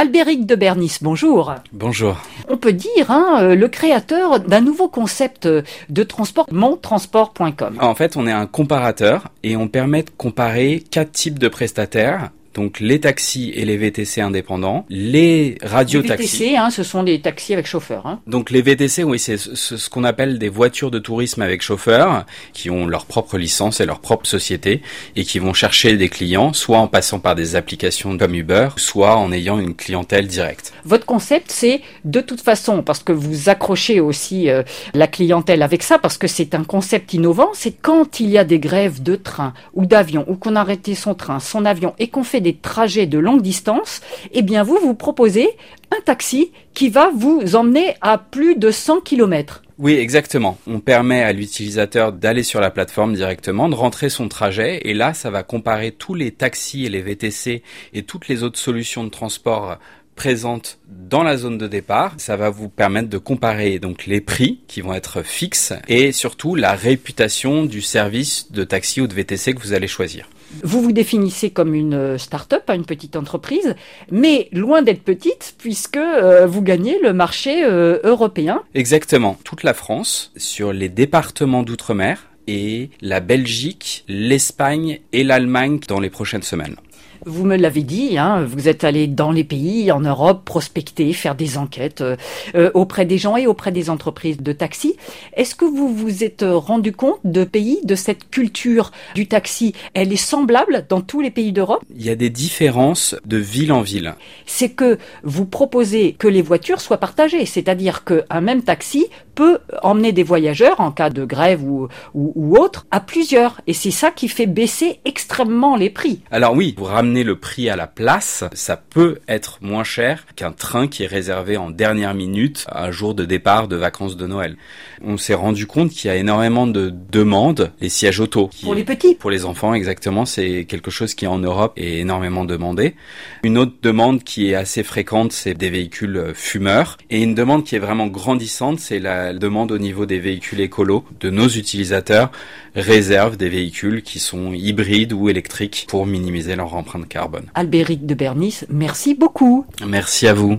Albéric de Bernis, bonjour. Bonjour. On peut dire hein, euh, le créateur d'un nouveau concept de transport, montransport.com. En fait, on est un comparateur et on permet de comparer quatre types de prestataires donc les taxis et les VTC indépendants, les radiotaxis. Les VTC, hein, ce sont des taxis avec chauffeur. Hein. Donc les VTC, oui, c'est ce, qu'on appelle des voitures de tourisme avec chauffeur, qui ont leur propre licence et leur propre société, et qui vont chercher des clients, soit en passant par des applications comme Uber, soit en ayant une clientèle directe. Votre concept, c'est de toute façon, parce que vous accrochez aussi euh, la clientèle avec ça, parce que c'est un concept innovant, c'est quand il y a des grèves de train ou d'avion, ou qu'on a arrêté son train, son avion, et qu'on fait des trajets de longue distance, eh bien vous vous proposez un taxi qui va vous emmener à plus de 100 km. Oui, exactement. On permet à l'utilisateur d'aller sur la plateforme directement, de rentrer son trajet, et là, ça va comparer tous les taxis et les VTC et toutes les autres solutions de transport présentes dans la zone de départ. Ça va vous permettre de comparer donc les prix qui vont être fixes et surtout la réputation du service de taxi ou de VTC que vous allez choisir. Vous vous définissez comme une euh, start-up, une petite entreprise, mais loin d'être petite puisque euh, vous gagnez le marché euh, européen. Exactement, toute la France sur les départements d'outre-mer et la Belgique, l'Espagne et l'Allemagne dans les prochaines semaines. Vous me l'avez dit, hein, vous êtes allé dans les pays, en Europe, prospecter, faire des enquêtes euh, euh, auprès des gens et auprès des entreprises de taxi. Est-ce que vous vous êtes rendu compte de pays, de cette culture du taxi? Elle est semblable dans tous les pays d'Europe? Il y a des différences de ville en ville. C'est que vous proposez que les voitures soient partagées, c'est-à-dire qu'un même taxi peut emmener des voyageurs en cas de grève ou, ou, ou autre à plusieurs. Et c'est ça qui fait baisser extrêmement les prix. Alors oui, vous ramenez le prix à la place, ça peut être moins cher qu'un train qui est réservé en dernière minute un jour de départ de vacances de Noël. On s'est rendu compte qu'il y a énormément de demandes, les sièges auto. Pour les petits Pour les enfants, exactement. C'est quelque chose qui en Europe est énormément demandé. Une autre demande qui est assez fréquente, c'est des véhicules euh, fumeurs. Et une demande qui est vraiment grandissante, c'est la demande au niveau des véhicules écolos. De nos utilisateurs réservent des véhicules qui sont hybrides ou électriques pour minimiser leur empreinte carbone. Albéric de Bernis, merci beaucoup. Merci à vous.